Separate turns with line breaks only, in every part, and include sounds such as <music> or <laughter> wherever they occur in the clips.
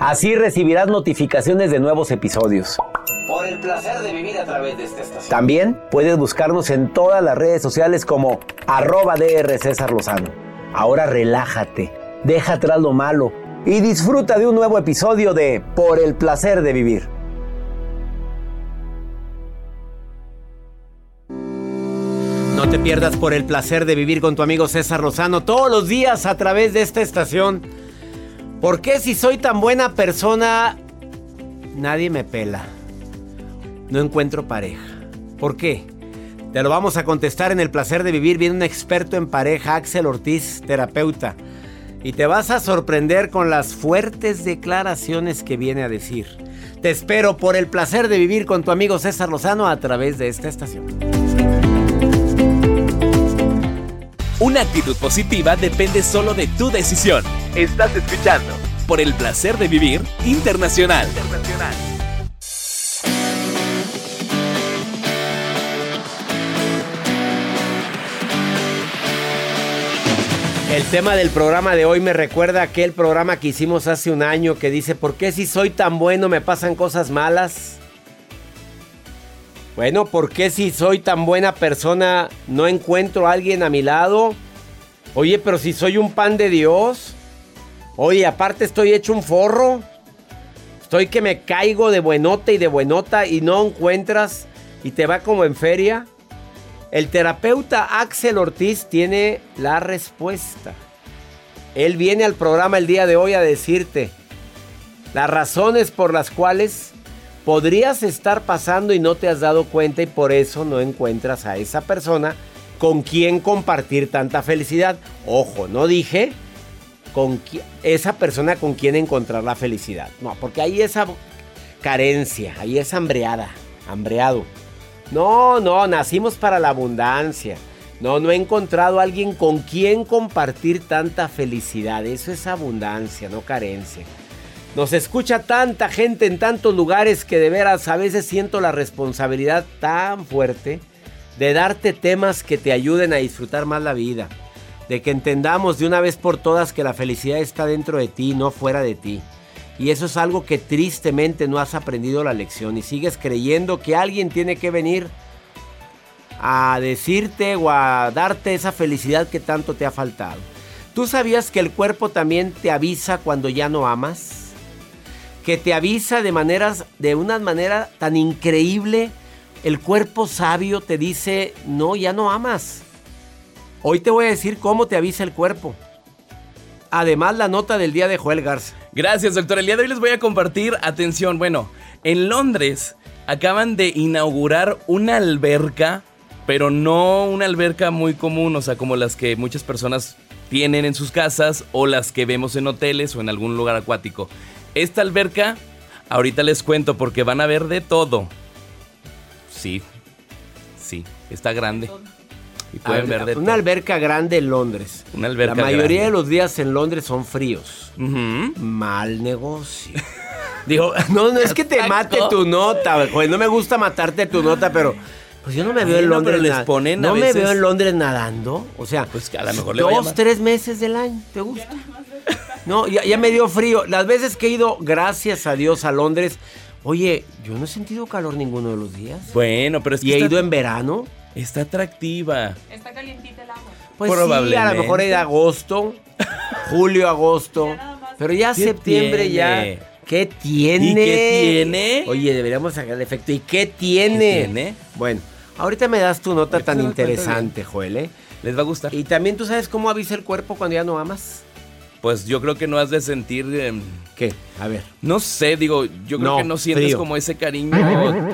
Así recibirás notificaciones de nuevos episodios. Por el placer de vivir a través de esta estación. También puedes buscarnos en todas las redes sociales como arroba DR César Lozano. Ahora relájate, deja atrás lo malo y disfruta de un nuevo episodio de Por el placer de vivir. No te pierdas por el placer de vivir con tu amigo César Lozano todos los días a través de esta estación. ¿Por qué si soy tan buena persona nadie me pela? No encuentro pareja. ¿Por qué? Te lo vamos a contestar en el placer de vivir. Viene un experto en pareja, Axel Ortiz, terapeuta. Y te vas a sorprender con las fuertes declaraciones que viene a decir. Te espero por el placer de vivir con tu amigo César Lozano a través de esta estación.
Una actitud positiva depende solo de tu decisión. Estás escuchando por el placer de vivir internacional.
El tema del programa de hoy me recuerda a aquel programa que hicimos hace un año que dice, ¿por qué si soy tan bueno me pasan cosas malas? Bueno, ¿por qué si soy tan buena persona no encuentro a alguien a mi lado? Oye, pero si soy un pan de Dios. Oye, aparte estoy hecho un forro. Estoy que me caigo de buenota y de buenota y no encuentras y te va como en feria. El terapeuta Axel Ortiz tiene la respuesta. Él viene al programa el día de hoy a decirte las razones por las cuales podrías estar pasando y no te has dado cuenta y por eso no encuentras a esa persona con quien compartir tanta felicidad. Ojo, no dije con esa persona con quien encontrar la felicidad. No, porque hay esa carencia, ahí es hambreada, hambreado. No, no, nacimos para la abundancia. No, no he encontrado a alguien con quien compartir tanta felicidad. Eso es abundancia, no carencia. Nos escucha tanta gente en tantos lugares que de veras a veces siento la responsabilidad tan fuerte de darte temas que te ayuden a disfrutar más la vida. De que entendamos de una vez por todas que la felicidad está dentro de ti, no fuera de ti. Y eso es algo que tristemente no has aprendido la lección y sigues creyendo que alguien tiene que venir a decirte o a darte esa felicidad que tanto te ha faltado. ¿Tú sabías que el cuerpo también te avisa cuando ya no amas? Que te avisa de maneras de una manera tan increíble. El cuerpo sabio te dice, "No, ya no amas." Hoy te voy a decir cómo te avisa el cuerpo. Además, la nota del día de Joel Garza.
Gracias, doctor. El día de hoy les voy a compartir, atención, bueno, en Londres acaban de inaugurar una alberca,
pero no una alberca muy común, o sea, como las que muchas personas tienen en sus casas o las que vemos en hoteles o en algún lugar acuático. Esta alberca, ahorita les cuento porque van a ver de todo. Sí, sí, está grande. Y pueden ver de
una
todo.
alberca grande en Londres.
Una alberca
La mayoría
grande.
de los días en Londres son fríos. Mal negocio. <laughs> Digo, <laughs> no, no es que te mate tu nota. No me gusta matarte tu nota, pero pues yo no me veo en Londres.
les ponen a
no me veo en Londres nadando. O sea,
Pues que a lo mejor le va a
dos, tres meses del año. ¿Te gusta? No, ya, ya me dio frío. Las veces que he ido, gracias a Dios, a Londres, oye, yo no he sentido calor ninguno de los días.
Bueno, pero es que
Y he
está,
ido en verano.
está atractiva.
Está calientita el agua.
Pues sí, a lo mejor era agosto, julio, agosto. Pero ya
¿Qué
septiembre
tiene?
ya. ¿Qué tiene?
¿Y qué tiene?
Oye, deberíamos sacar el efecto. ¿Y qué tiene?
¿Qué tiene?
Bueno, ahorita me das tu nota tan interesante, Joel. ¿eh?
Les va a gustar.
Y también tú sabes cómo avisa el cuerpo cuando ya no amas.
Pues yo creo que no has de sentir. em,
¿Qué? A ver.
no sé, digo, yo creo
No,
que no sientes
frío.
como ese cariño.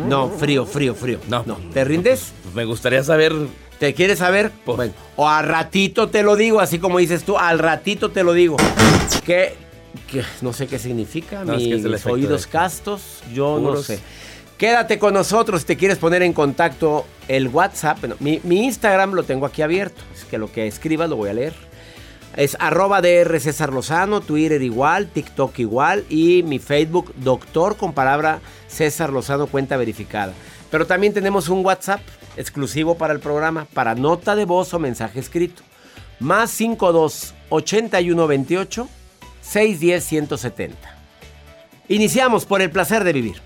No, frío, frío, frío.
No.
no. ¿Te rindes?
Pues me gustaría saber.
¿Te quieres saber?
Pues-
Bueno, o a ratito te lo digo, así como dices tú, al ratito te lo digo. Que, que no sé qué significa,
No, es que
mis
es
oídos castos, yo no
Puros.
sé. Quédate con nosotros si te quieres poner en contacto el WhatsApp. bueno, mi, mi Instagram lo tengo aquí abierto, es que lo que escribas lo voy a leer. Es arroba DR César Lozano, Twitter igual, TikTok igual y mi Facebook doctor con palabra César Lozano cuenta verificada. Pero también tenemos un WhatsApp exclusivo para el programa, para nota de voz o mensaje escrito. Más 52 81 28 610 170. Iniciamos por el placer de vivir.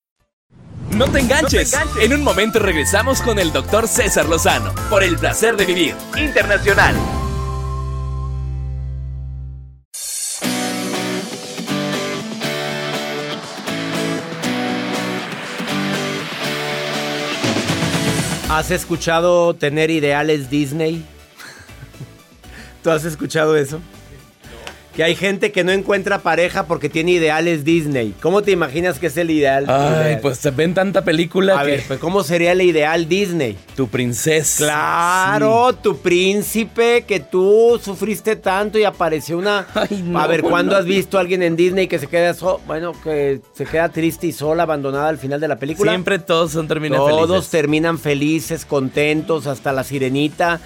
No te enganches. En un momento regresamos con el doctor César Lozano por el placer de vivir internacional.
¿Has escuchado tener ideales Disney? ¿Tú has escuchado eso? Que hay gente que no encuentra pareja porque tiene ideales Disney. ¿Cómo te imaginas que es el ideal?
Ay,
ideal?
pues se ven tanta película
A
que
ver, pues ¿cómo sería el ideal Disney?
tu princesa.
Claro, tu príncipe que tú sufriste tanto y apareció una. <laughs>
Ay, no,
a ver, ¿cuándo
no.
has visto a alguien en Disney que se queda so- bueno, que se queda triste y sola, abandonada al final de la película?
Siempre todos son terminan
Todos
felices.
terminan felices, contentos, hasta la sirenita.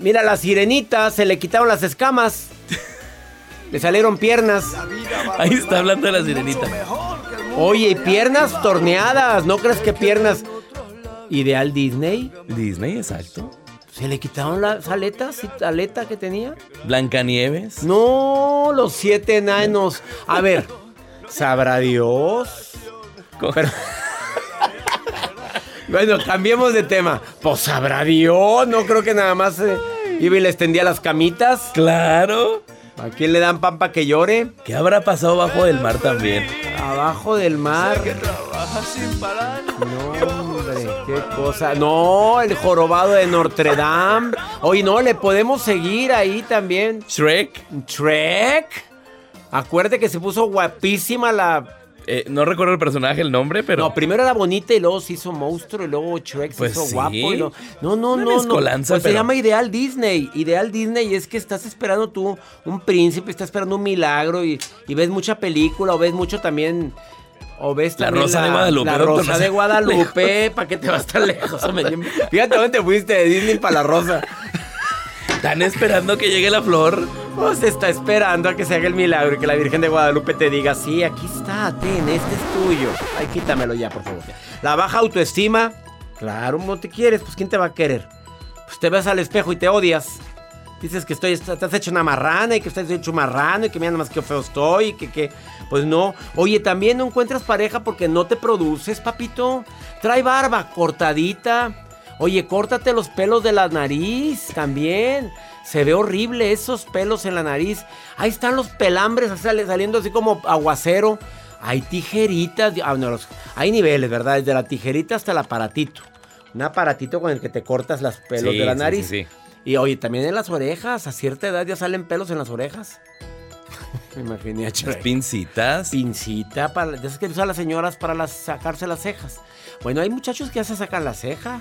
Mira, la sirenita se le quitaron las escamas. Le salieron piernas.
Ahí está hablando de la sirenita.
Oye, piernas torneadas. ¿No crees que piernas? Ideal Disney.
Disney, exacto.
¿Se le quitaron las aletas? ¿Aleta que tenía?
Blancanieves.
No, los siete enanos. A ver, sabrá Dios. Pero- <laughs> bueno, cambiemos de tema. Pues sabrá Dios. No creo que nada más eh, iba y le extendía las camitas.
Claro.
¿A quién le dan pan para que llore?
¿Qué habrá pasado bajo del mar también?
Abajo del mar.
que trabaja sin parar.
No, hombre, qué cosa. No, el jorobado de Notre Dame. Oye, no, le podemos seguir ahí también.
Shrek.
Shrek. Acuérdate que se puso guapísima la.
Eh, no recuerdo el personaje, el nombre, pero.
No, primero era bonita y luego se hizo monstruo y luego Shrek se
Pues
hizo
sí.
guapo. y luego- No, no,
Una
no. no. Pues se llama Ideal Disney. Ideal Disney es que estás esperando tú un príncipe, estás esperando un milagro y, y ves mucha película o ves mucho también. O ves
La Rosa de Guadalupe,
La Rosa
no
de <laughs> Guadalupe. ¿Para qué te vas tan lejos? <laughs> Fíjate dónde te fuiste de Disney para la Rosa.
Están esperando que llegue la flor.
Pues está esperando a que se haga el milagro y que la Virgen de Guadalupe te diga, sí, aquí está, ten, este es tuyo. Ay, quítamelo ya, por favor. La baja autoestima, claro, no te quieres, pues ¿quién te va a querer? Pues te ves al espejo y te odias. Dices que estoy, estás hecho una marrana y que estás hecho marrano y que mira nomás que feo estoy y que, que, pues no. Oye, también no encuentras pareja porque no te produces, papito. Trae barba cortadita. Oye, córtate los pelos de la nariz también. Se ve horrible esos pelos en la nariz. Ahí están los pelambres saliendo así como aguacero. Hay tijeritas. ah, no, los- hay niveles, ¿verdad? Desde la tijerita hasta el aparatito. Un aparatito con el que te cortas los pelos
Sí,
de la nariz.
sí, sí.
Y oye, también en las orejas. A cierta edad ya salen pelos en las orejas. <laughs> Me imaginé a
Las pincitas.
Pincita para. Ya sabes que usan las señoras para las, sacarse las cejas. Bueno, hay muchachos que ya se sacan la ceja.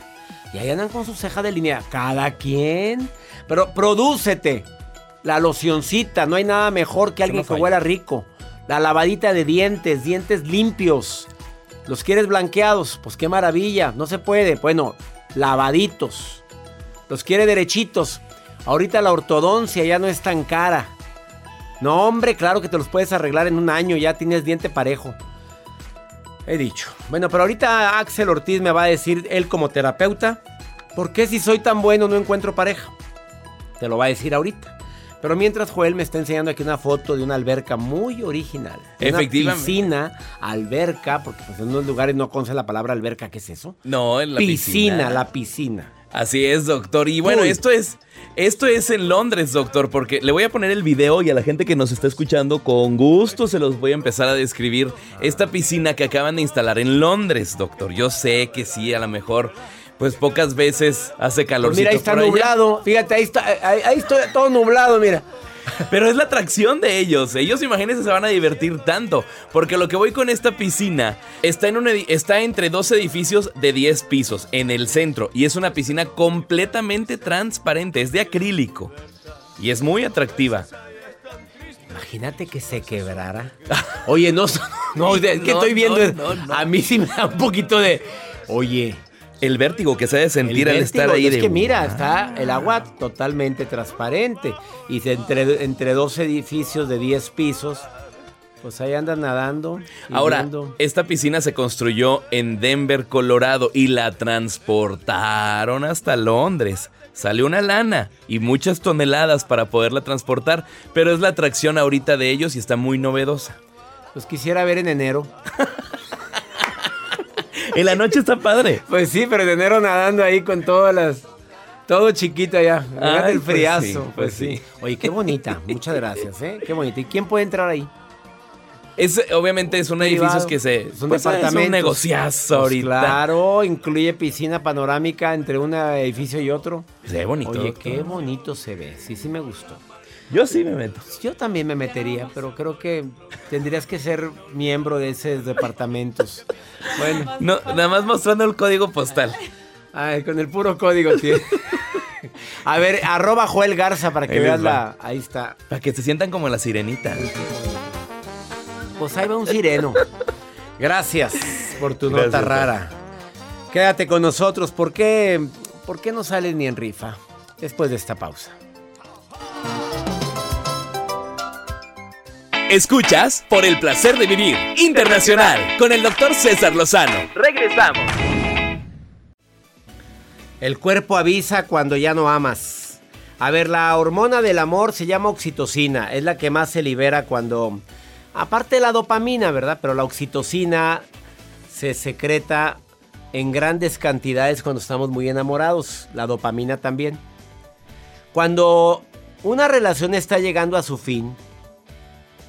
Y ahí andan con su ceja delineada. Cada quien. Pero prodúcete. La locioncita. No hay nada mejor que alguien
no
que huela rico. La lavadita de dientes. Dientes limpios. ¿Los quieres blanqueados? Pues qué maravilla. No se puede. Bueno, lavaditos. Los quiere derechitos. Ahorita la ortodoncia ya no es tan cara. No, hombre, claro que te los puedes arreglar en un año, ya tienes diente parejo. He dicho. Bueno, pero ahorita Axel Ortiz me va a decir, él como terapeuta, ¿por qué si soy tan bueno no encuentro pareja? Te lo va a decir ahorita. Pero mientras Joel me está enseñando aquí una foto de una alberca muy original.
Efectivamente.
Una piscina, alberca, porque pues en unos lugares no conoce la palabra alberca, ¿qué es eso?
No, en la
piscina,
piscina.
la piscina.
Así es, doctor. Y bueno,
Uy.
esto es esto es en Londres, doctor, porque le voy a poner el video y a la gente que nos está escuchando con gusto se los voy a empezar a describir esta piscina que acaban de instalar en Londres, doctor. Yo sé que sí, a lo mejor pues pocas veces hace calor.
Pues mira, ahí está nublado. Fíjate, ahí está, ahí, ahí está todo nublado, mira.
Pero es la atracción de ellos. Ellos, imagínense, se van a divertir tanto. Porque lo que voy con esta piscina está, en un está entre dos edificios de 10 pisos en el centro. Y es una piscina completamente transparente. Es de acrílico. Y es muy atractiva.
Imagínate que se quebrara. <laughs> Oye, no, <laughs> no, es que
No,
estoy viendo.
no, no, no.
A mí sí me da un poquito de. Oye,
El vértigo que se ha de sentir
el
al estar ahí
y es
de.
que mira, está el agua totalmente transparente. Y se- entre, entre dos edificios de 10 pisos, pues ahí andan nadando.
Ahora,
viendo.
esta piscina se construyó en Denver, Colorado, y la transportaron hasta Londres. Salió una lana y muchas toneladas para poderla transportar, pero es la atracción ahorita de ellos y está muy novedosa.
Los quisiera ver en enero. <laughs>
En la noche está padre.
Pues sí, pero en enero nadando ahí con todas las. Todo chiquito allá.
Ay,
el
pues
friazo.
sí,
pues,
pues
sí.
sí.
Oye, qué bonita. Muchas gracias, ¿eh? Qué bonita. ¿Y quién puede entrar ahí?
Es, obviamente es un edificio
Privado.
que se...
Son
pues,
departamentos.
Es un negociazo
Pues
ahorita.
Claro, incluye piscina panorámica entre un edificio y otro.
Se ve bonito.
Oye,
doctor.
qué bonito se ve. Sí, sí me gustó.
Yo sí me meto.
Yo también me metería, pero creo que tendrías que ser miembro de esos departamentos. Bueno,
No, nada más mostrando el código postal.
ay, con el puro código tiene. A ver, arroba Joel Garza para que
Ahí
veas la. Ahí está.
Para que se sientan como la sirenita.
Pues ahí va un sireno. Gracias por tu
Gracias,
nota rara. Quédate con nosotros. ¿Por qué, ¿Por qué no sales ni en rifa? Después de esta pausa.
Escuchas por el placer de vivir internacional con el doctor César Lozano. Regresamos.
El cuerpo avisa cuando ya no amas. A ver, la hormona del amor se llama oxitocina. Es la que más se libera cuando... Aparte de la dopamina, ¿verdad? Pero la oxitocina se secreta en grandes cantidades cuando estamos muy enamorados. La dopamina también. Cuando una relación está llegando a su fin,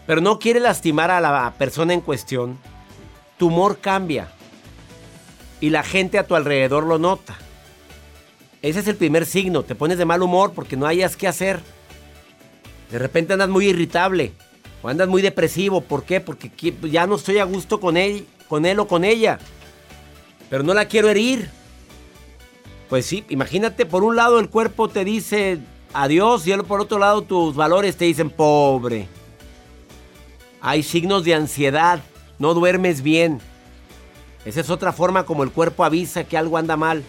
pero no quiere lastimar a la persona en cuestión, tu humor cambia y la gente a tu alrededor lo nota. Ese es el primer signo, te pones de mal humor porque no hayas qué hacer. De repente andas muy irritable o andas muy depresivo, ¿por qué? Porque ya no estoy a gusto con él, con él o con ella. Pero no la quiero herir. Pues sí, imagínate, por un lado el cuerpo te dice adiós y por otro lado tus valores te dicen pobre. Hay signos de ansiedad, no duermes bien. Esa es otra forma como el cuerpo avisa que algo anda mal.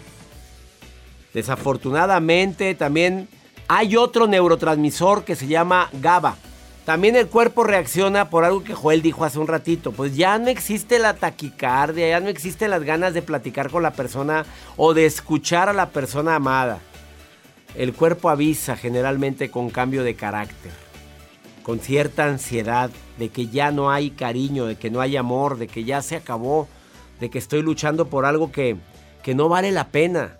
Desafortunadamente también hay otro neurotransmisor que se llama GABA. También el cuerpo reacciona por algo que Joel dijo hace un ratito. Pues ya no existe la taquicardia, ya no existen las ganas de platicar con la persona o de escuchar a la persona amada. El cuerpo avisa generalmente con cambio de carácter, con cierta ansiedad de que ya no hay cariño, de que no hay amor, de que ya se acabó, de que estoy luchando por algo que, que no vale la pena.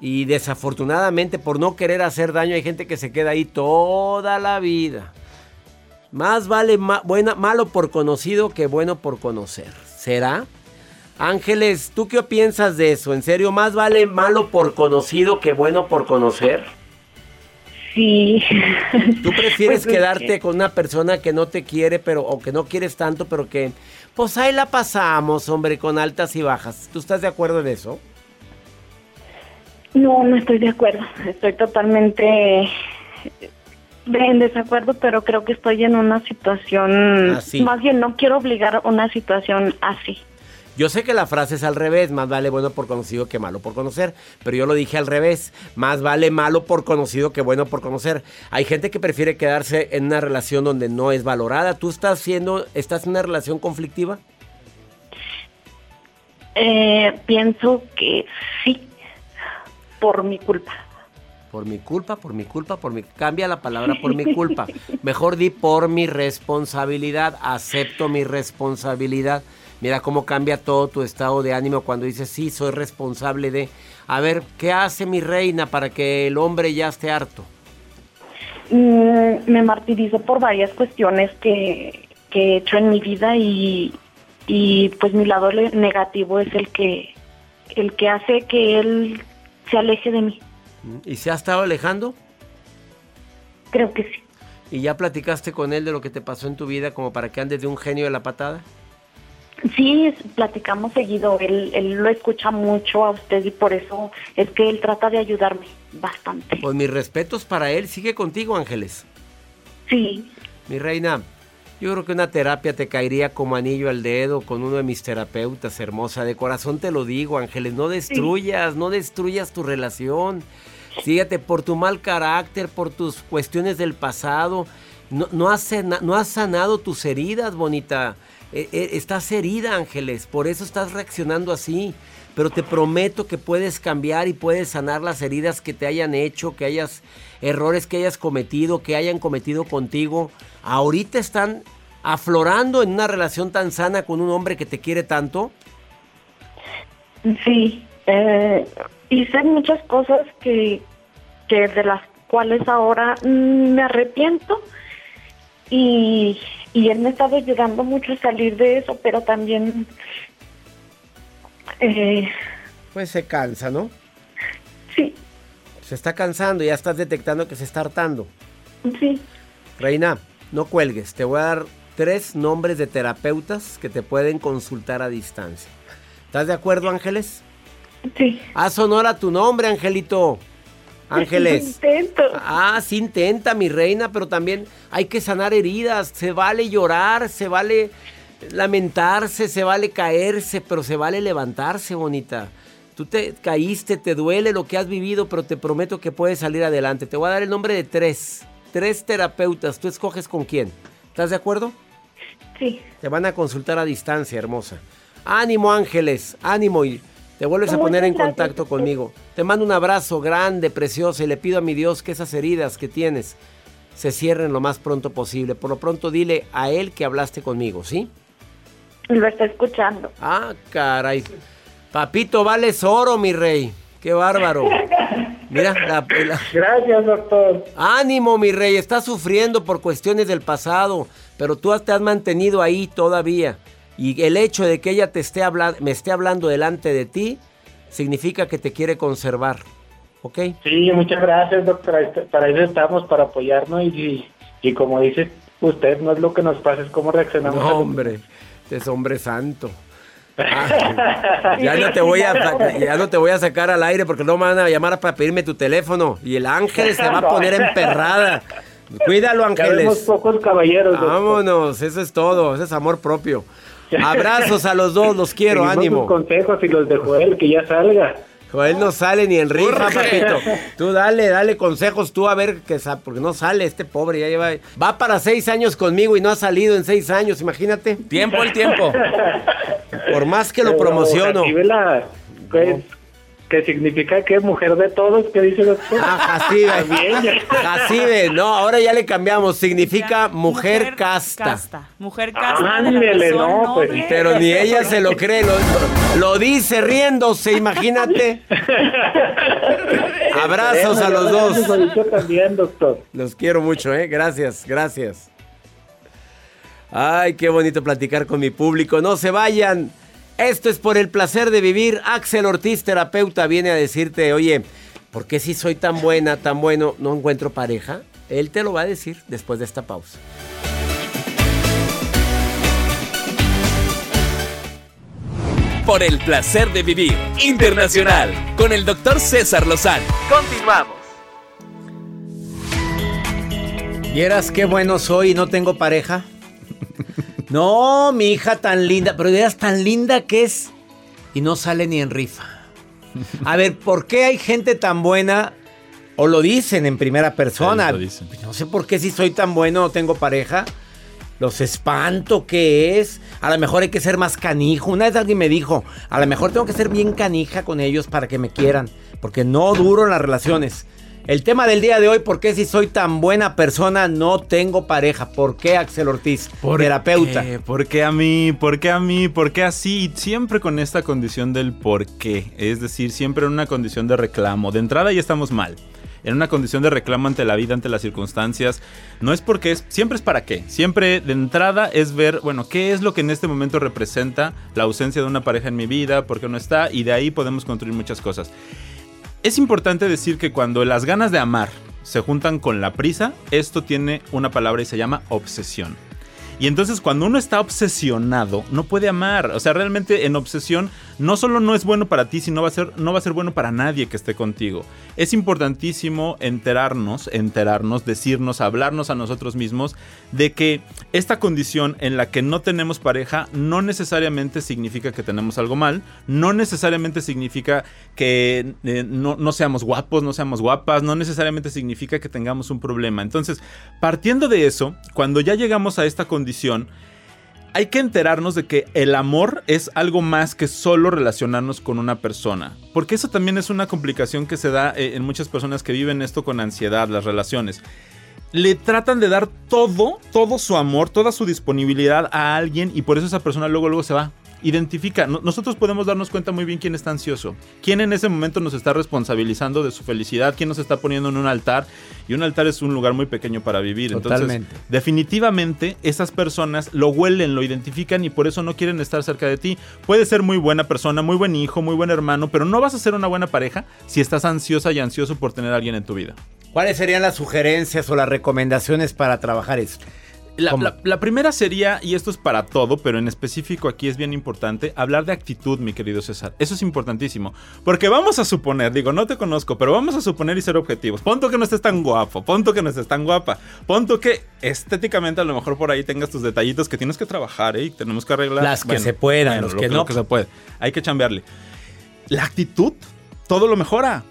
Y desafortunadamente por no querer hacer daño hay gente que se queda ahí toda la vida. Más vale malo por conocido que bueno por conocer. ¿Será? Ángeles, ¿tú qué piensas de eso? ¿En serio más vale malo por conocido que bueno por conocer?
Sí.
¿Tú prefieres pues quedarte con una persona que no te quiere, pero o que no quieres tanto, pero que pues ahí la pasamos, hombre, con altas y bajas? ¿Tú estás de acuerdo en eso?
No, no estoy de acuerdo. Estoy totalmente en desacuerdo, pero creo que estoy en una situación, más bien no quiero obligar a una situación así.
Yo sé que la frase es al revés, más vale bueno por conocido que malo por conocer, pero yo lo dije al revés, más vale malo por conocido que bueno por conocer. Hay gente que prefiere quedarse en una relación donde no es valorada. ¿Tú estás siendo, estás en una relación conflictiva?
Eh, pienso que sí, por mi culpa.
Por mi culpa, por mi culpa, por mi... Cambia la palabra por mi culpa. Mejor di por mi responsabilidad. Acepto mi responsabilidad. Mira cómo cambia todo tu estado de ánimo cuando dices, sí, soy responsable de... A ver, ¿qué hace mi reina para que el hombre ya esté harto?
Mm, me martirizo por varias cuestiones que, he hecho en mi vida y, y pues mi lado negativo es el que, el que hace que él se aleje de mí.
¿Y se ha estado alejando?
Creo que sí.
¿Y ya platicaste con él de lo que te pasó en tu vida como para que andes de un genio de la patada?
Sí, platicamos seguido. Él, él lo escucha mucho a usted y por eso es que él trata de ayudarme bastante.
Pues mis respetos para él. Sigue contigo, Ángeles.
Sí.
Mi reina, yo creo que una terapia te caería como anillo al dedo con uno de mis terapeutas, hermosa. De corazón te lo digo, Ángeles. No destruyas, no destruyas tu relación. Síguete por tu mal carácter, por tus cuestiones del pasado. No, no, has, no has sanado tus heridas, bonita. Eh, eh, estás herida, Ángeles, por eso estás reaccionando así. Pero te prometo que puedes cambiar y puedes sanar las heridas que te hayan hecho, que hayas errores que hayas cometido, que hayan cometido contigo. Ahorita están aflorando en una relación tan sana con un hombre que te quiere tanto.
Sí, eh, hice muchas cosas que, que de las cuales ahora mm, me arrepiento y y él me ha estado ayudando mucho a salir de eso, pero también... Eh,
pues se cansa, ¿no?
Sí.
Se está cansando, ya estás detectando que se está hartando.
Sí.
Reina, no cuelgues, te voy a dar tres nombres de terapeutas que te pueden consultar a distancia. ¿Estás de acuerdo, Ángeles?
Sí.
Haz honor a tu nombre, Angelito. Ángeles.
Intento.
Ah, sí intenta, mi reina, pero también hay que sanar heridas. Se vale llorar, se vale lamentarse, se vale caerse, pero se vale levantarse, bonita. Tú te caíste, te duele lo que has vivido, pero te prometo que puedes salir adelante. Te voy a dar el nombre de tres. Tres terapeutas. Tú escoges con quién. ¿Estás de acuerdo?
Sí.
Te van a consultar a distancia, hermosa. Ánimo, Ángeles. Ánimo. Y te vuelves a poner en contacto conmigo. Te mando un abrazo grande, precioso, y le pido a mi Dios que esas heridas que tienes se cierren lo más pronto posible. Por lo pronto dile a él que hablaste conmigo, ¿sí?
Lo está escuchando.
Ah, caray. Papito, vales oro, mi rey. Qué bárbaro. Mira, la- la-
Gracias, doctor.
ánimo, mi rey, estás sufriendo por cuestiones del pasado, pero tú te has mantenido ahí todavía. Y el hecho de que ella te esté me esté hablando delante de ti significa que te quiere conservar. ¿Ok?
Sí, muchas gracias, doctora. Este- Para eso estamos, para apoyarnos. Y, y, y como dice usted, no es lo que nos pasa, es cómo reaccionamos.
No, hombre, este es hombre santo. <laughs> Ah, ya no te voy a ya no te voy a sacar al aire porque no me van a llamar para pedirme tu teléfono y el ángel se va a <laughs> poner emperrada. Cuídalo,
Ya vemos
ángeles.
pocos caballeros.
Vámonos, eso es todo, ese es amor propio. <laughs> Abrazos a los dos, los quiero,
Seguimos
ánimo.
sus consejos y los de Joel, que ya salga.
Joel no sale ni en rifa, papito. <laughs> Tú dale, dale consejos tú a ver que sa- porque no sale este pobre, ya lleva, va para seis años conmigo y no ha salido en seis años, imagínate.
Tiempo el tiempo.
Por más que lo
Pero,
promociono.
¿Qué, qué significa que mujer de todos? ¿Qué dice doctor?
Ah, Jacibe. Jacibe, no, ahora ya le cambiamos. Significa mujer, casta.
Casta. Mujer casta.
Ándele, no, pues.
noble.
Pero ni ella se lo cree, lo, lo dice riéndose, imagínate. <laughs> Abrazos a los dos.
Yo también, doctor.
Los quiero mucho, ¿eh? Gracias, gracias. Ay, qué bonito platicar con mi público. No se vayan. Esto es por el placer de vivir. Axel Ortiz, terapeuta, viene a decirte, oye, ¿por qué si soy tan buena, tan bueno, no encuentro pareja? Él te lo va a decir después de esta pausa.
Por el placer de vivir internacional con el doctor César Lozano. Continuamos.
¿Vieras qué bueno soy y no tengo pareja? No, mi hija tan linda, pero vieras tan linda que es y no sale ni en rifa. A ver, ¿por qué hay gente tan buena? O lo dicen en primera persona.
Sí, lo dicen.
No sé por qué si soy tan bueno no tengo pareja. Los espanto que es. A lo mejor hay que ser más canijo. Una vez alguien me dijo, a lo mejor tengo que ser bien canija con ellos para que me quieran. Porque no duro en las relaciones. El tema del día de hoy, ¿por qué si soy tan buena persona no tengo pareja? ¿Por qué Axel Ortiz, terapeuta?
qué? ¿Por qué a mí? ¿Por qué a mí? ¿Por qué así? Siempre con esta condición del por qué. Es decir, siempre en una condición de reclamo. De entrada ya estamos mal. En una condición de reclamo ante la vida, ante las circunstancias. No es porque es, siempre es para qué. Siempre de entrada es ver, bueno, qué es lo que en este momento representa la ausencia de una pareja en mi vida, por qué no está, y de ahí podemos construir muchas cosas. Es importante decir que cuando las ganas de amar se juntan con la prisa, esto tiene una palabra y se llama obsesión. Y entonces cuando uno está obsesionado, no puede amar. O sea, realmente en obsesión no solo no es bueno para ti, sino va a ser, no va a ser bueno para nadie que esté contigo. Es importantísimo enterarnos, enterarnos, decirnos, hablarnos a nosotros mismos de que esta condición en la que no tenemos pareja no necesariamente significa que tenemos algo mal, no necesariamente significa que eh, no, no seamos guapos, no seamos guapas, no necesariamente significa que tengamos un problema. Entonces, partiendo de eso, cuando ya llegamos a esta condición, hay que enterarnos de que el amor es algo más que solo relacionarnos con una persona. Porque eso también es una complicación que se da eh, en muchas personas que viven esto con ansiedad, las relaciones. Le tratan de dar todo, todo su amor, toda su disponibilidad a alguien y por eso esa persona luego, luego se va. Identifica, No- nosotros podemos darnos cuenta muy bien quién está ansioso, quién en ese momento nos está responsabilizando de su felicidad, quién nos está poniendo en un altar y un altar es un lugar muy pequeño para vivir.
Totalmente.
Entonces, definitivamente esas personas lo huelen, lo identifican y por eso no quieren estar cerca de ti. Puede ser muy buena persona, muy buen hijo, muy buen hermano, pero no vas a ser una buena pareja si estás ansiosa y ansioso por tener a alguien en tu vida.
¿Cuáles serían las sugerencias o las recomendaciones para trabajar esto?
La,
¿Cómo?
la- la primera sería, y esto es para todo, pero en específico aquí es bien importante, hablar de actitud, mi querido César. Eso es importantísimo. Porque vamos a suponer, digo, no te conozco, pero vamos a suponer y ser objetivos. Ponto que no estés tan guapo, ponto que no estés tan guapa, ponto que estéticamente a lo mejor por ahí tengas tus detallitos que tienes que trabajar ¿eh? y tenemos que arreglar.
Las que se puedan, los
lo
que no.
lo que se puede. Hay que chambearle. La actitud, todo lo mejora.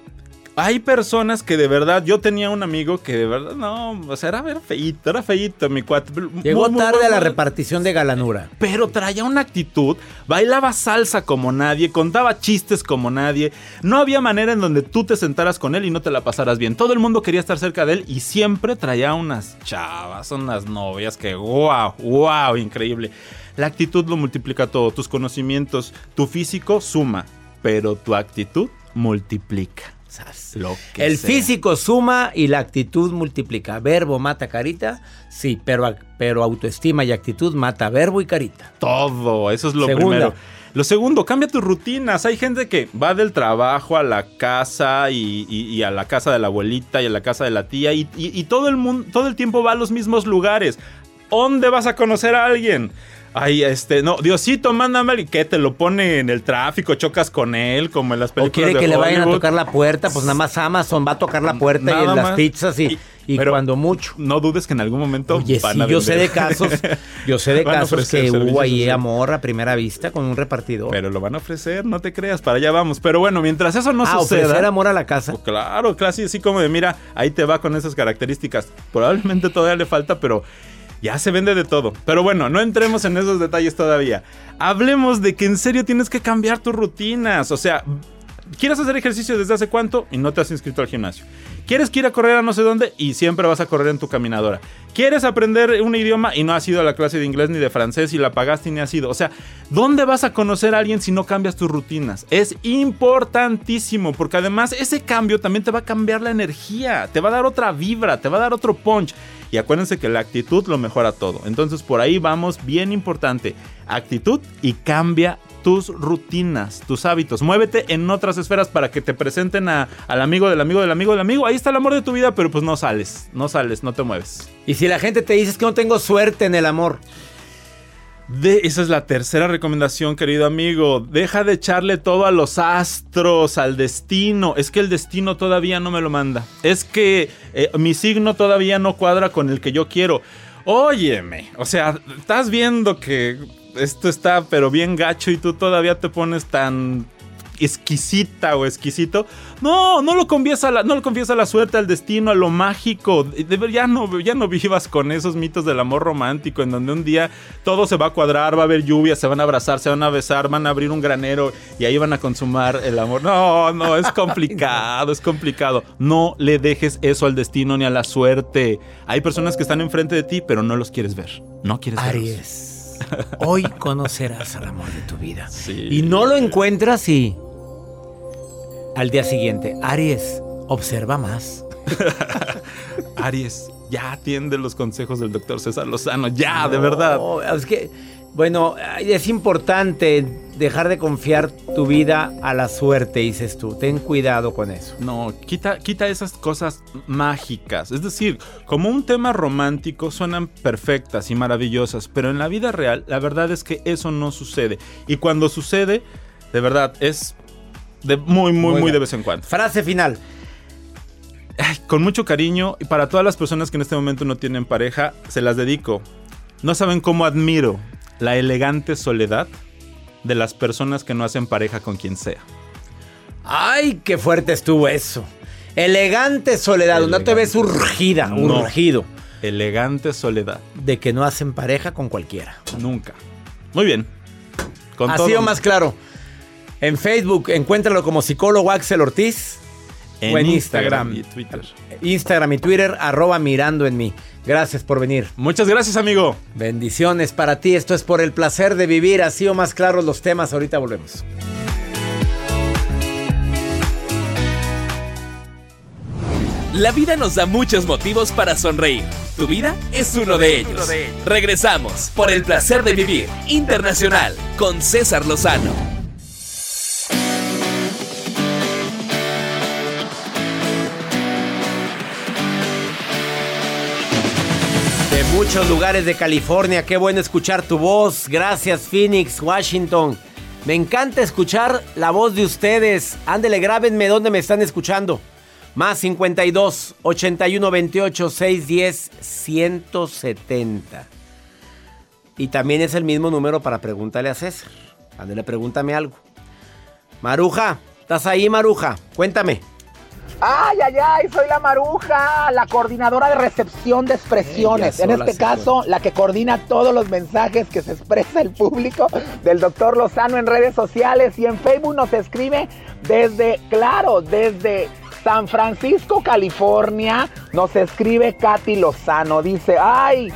Hay personas que de verdad, yo tenía un amigo que de verdad, no, o sea, era, feíto, era feíto, mi cuate.
Llegó
Muy,
tarde
muy,
a la repartición de galanura.
pero traía una actitud, bailaba salsa como nadie, contaba chistes como nadie. No había manera en donde tú te sentaras con él y no te la pasaras bien. Todo el mundo quería estar cerca de él y siempre traía unas chavas, unas novias que wow, wow, increíble. La actitud lo multiplica todo, tus conocimientos, tu físico suma, pero tu actitud multiplica. Lo que
El
sea.
físico suma y la actitud multiplica. Verbo mata carita, sí, pero, pero autoestima y actitud mata verbo y carita.
Todo, eso es lo
Segunda.
primero. Lo segundo, cambia tus rutinas. Hay gente que va del trabajo a la casa y, y- y a la casa de la abuelita y a la casa de la tía y, y- y todo el mundo, todo el tiempo va a los mismos lugares. ¿Dónde vas a conocer a alguien? Ay, este, no, Diosito, mándame y que te lo pone en el tráfico, chocas con él, como en las
O
películas
quiere
de
que le vayan a tocar la puerta, pues nada más Amazon va a tocar la puerta y en las pizzas y, y cuando mucho.
No dudes que en algún momento
Oye,
van
sí,
a
yo sé de casos, <laughs> yo sé de casos que hubo ahí amor a primera vista con un repartidor.
Pero lo van a ofrecer, no te creas, para allá vamos. Pero bueno, mientras eso no
ah,
suceda.
ofrecer amor a la casa.
Pues claro, casi así como de, mira, ahí te va con esas características. Probablemente todavía le falta, pero ya se vende de todo. Pero bueno, no entremos en esos detalles todavía. Hablemos de que en serio tienes que cambiar tus rutinas. O sea, ¿quieres hacer ejercicio desde hace cuánto y no te has inscrito al gimnasio? ¿Quieres ir a correr a no sé dónde y siempre vas a correr en tu caminadora? ¿Quieres aprender un idioma y no has ido a la clase de inglés ni de francés y la pagaste ni has ido? O sea, ¿dónde vas a conocer a alguien si no cambias tus rutinas? Es importantísimo porque además ese cambio también te va a cambiar la energía, te va a dar otra vibra, te va a dar otro punch. Y acuérdense que la actitud lo mejora todo. Entonces por ahí vamos, bien importante. Actitud y cambia tus rutinas, tus hábitos. Muévete en otras esferas para que te presenten a- al amigo del amigo del amigo del amigo. Ahí está el amor de tu vida, pero pues no sales, no sales, no te mueves.
Y si la gente te dice es que no tengo suerte en el amor.
De, esa es la tercera recomendación, querido amigo. Deja de echarle todo a los astros, al destino. Es que el destino todavía no me lo manda. Es que eh, mi signo todavía no cuadra con el que yo quiero. Óyeme, o sea, estás viendo que esto está pero bien gacho y tú todavía te pones tan exquisita o exquisito. No, no lo confías a la, no lo confías a la suerte, al destino, a lo mágico. De ver- ya no, ya no vivas con esos mitos del amor romántico en donde un día todo se va a cuadrar, va a haber lluvia, se van a abrazar, se van a besar, van a abrir un granero y ahí van a consumar el amor. No, no, es <laughs> complicado, es complicado. No le dejes eso al destino ni a la suerte. Hay personas que están enfrente de ti, pero no los quieres ver. No quieres verlos.
Aries, hoy conocerás al amor de tu vida.
Sí.
Y no lo encuentras y al día siguiente, Aries, observa más. <laughs>
Aries, ya atiende los consejos del doctor César Lozano, ya, de verdad.
Es que, bueno, es importante dejar de confiar tu vida a la suerte, dices tú. Ten cuidado con eso.
No, quita, quita esas cosas mágicas. Es decir, como un tema romántico suenan perfectas y maravillosas, pero en la vida real la verdad es que eso no sucede. Y cuando sucede, de verdad, es de muy, muy, muy, de vez en cuando.
Frase final.
Ay, con mucho cariño y para todas las personas que en este momento no tienen pareja, se las dedico. No saben cómo admiro la elegante soledad de las personas que no hacen pareja con quien sea.
Ay, qué fuerte estuvo eso. Elegante soledad, no te ves urgida,
No.
urgido.
Elegante soledad.
De que no hacen pareja con cualquiera.
Nunca. Muy bien. Con
ha
todo-
sido más claro. En Facebook, encuéntralo como psicólogo Axel Ortiz.
En
o en
Instagram
Instagram.
y Twitter.
Instagram y Twitter, arroba mirando en mí. Gracias por venir.
Muchas gracias, amigo.
Bendiciones para ti. Esto es por el placer de vivir. Así o más claros los temas. Ahorita volvemos.
La vida nos da muchos motivos para sonreír. Tu vida es uno de ellos. Regresamos por el placer de vivir internacional con César Lozano.
Muchos lugares de California. Qué bueno escuchar tu voz. Gracias, Phoenix, Washington. Me encanta escuchar la voz de ustedes. Ándele, grábenme dónde me están escuchando. Más 52 81 28 610 170. Y también es el mismo número para preguntarle a César. Ándele, pregúntame algo. Maruja, ¿estás ahí, Maruja? Cuéntame.
Ay, ay, ay, soy la Maruja, la coordinadora de recepción de expresiones. En este caso, la que coordina todos los mensajes que se expresa el público del doctor Lozano en redes sociales y en Facebook nos escribe desde, claro, desde San Francisco, California, nos escribe Katy Lozano. Dice, ay,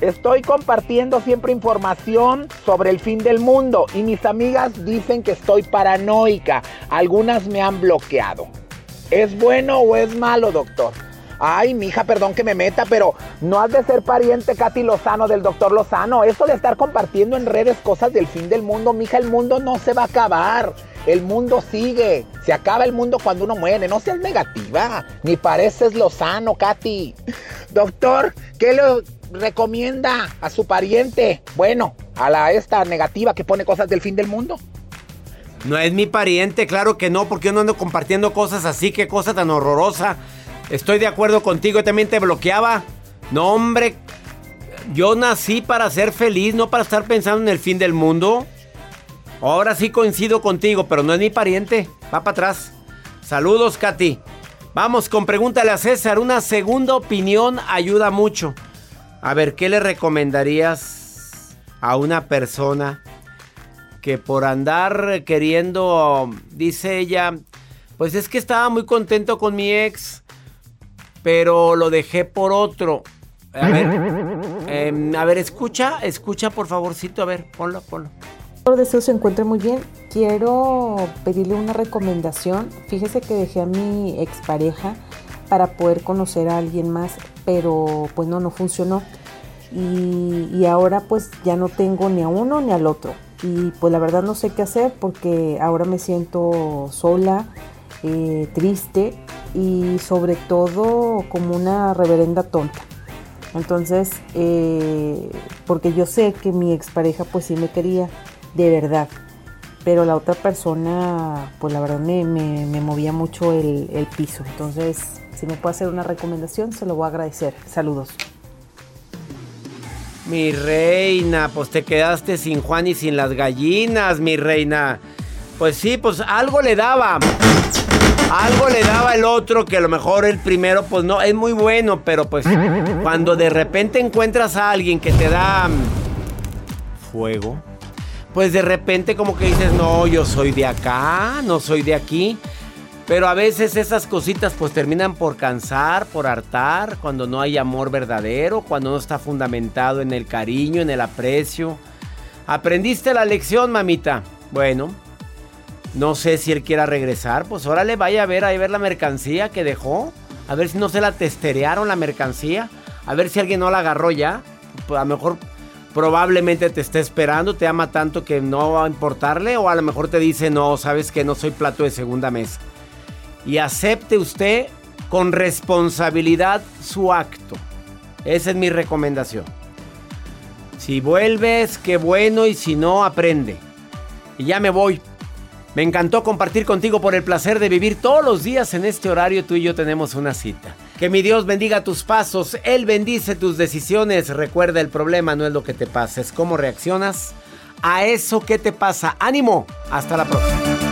estoy compartiendo siempre información sobre el fin del mundo y mis amigas dicen que estoy paranoica. Algunas me han bloqueado. ¿Es bueno o es malo, doctor? Ay, mija, perdón que me meta, pero no has de ser pariente, Katy Lozano, del doctor Lozano. Eso de estar compartiendo en redes cosas del fin del mundo, mija, el mundo no se va a acabar. El mundo sigue. Se acaba el mundo cuando uno muere. No seas negativa. Ni pareces Lozano, Katy. <laughs> Doctor, ¿qué le recomienda a su pariente? Bueno, a la esta negativa que pone cosas del fin del mundo.
No es mi pariente, claro que no, porque yo no ando compartiendo cosas así, qué cosa tan horrorosa. Estoy de acuerdo contigo, yo también te bloqueaba. No, hombre, yo nací para ser feliz, no para estar pensando en el fin del mundo. Ahora sí coincido contigo, pero no es mi pariente. Va para atrás. Saludos, Katy. Vamos con pregúntale a César. Una segunda opinión ayuda mucho. A ver, ¿qué le recomendarías a una persona que por andar queriendo, dice ella, pues es que estaba muy contento con mi ex, pero lo dejé por otro. A ver, em, a ver, escucha, escucha por favorcito, a ver, ponlo, ponlo.
Por deseo se encuentra muy bien. Quiero pedirle una recomendación. Fíjese que dejé a mi expareja para poder conocer a alguien más, pero pues no, no funcionó. Y ahora pues ya no tengo ni a uno ni al otro. Y pues la verdad no sé qué hacer porque ahora me siento sola, eh, triste y sobre todo como una reverenda tonta. Entonces, eh, porque yo sé que mi expareja pues sí me quería de verdad, pero la otra persona pues la verdad me, me- me movía mucho el, el piso. Entonces, si me puede hacer una recomendación, se lo voy a agradecer. Saludos.
Mi reina, pues te quedaste sin Juan y sin las gallinas, mi reina. Pues sí, pues algo le daba. Algo le daba el otro que a lo mejor el primero, pues no, es muy bueno, pero pues cuando de repente encuentras a alguien que te da mm, fuego, pues de repente como que dices, no, yo soy de acá, no soy de aquí. Pero a veces esas cositas pues terminan por cansar, por hartar, cuando no hay amor verdadero, cuando no está fundamentado en el cariño, en el aprecio. ¿Aprendiste la lección, mamita? Bueno, no sé si él quiera regresar, pues órale, vaya a ver, a ver la mercancía que dejó. A ver si no se la testerearon la mercancía. A ver si alguien no la agarró ya. Pues a lo mejor probablemente te esté esperando, te ama tanto que no va a importarle. O a lo mejor te dice, no, sabes que no soy plato de segunda mesa. Y acepte usted con responsabilidad su acto. Esa es mi recomendación. Si vuelves, qué bueno, y si no, aprende. Y ya me voy. Me encantó compartir contigo por el placer de vivir todos los días en este horario. Tú y yo tenemos una cita. Que mi Dios bendiga tus pasos, Él bendice tus decisiones. Recuerda, el problema no es lo que te pasa, es cómo reaccionas a eso que te pasa. Ánimo, hasta la próxima.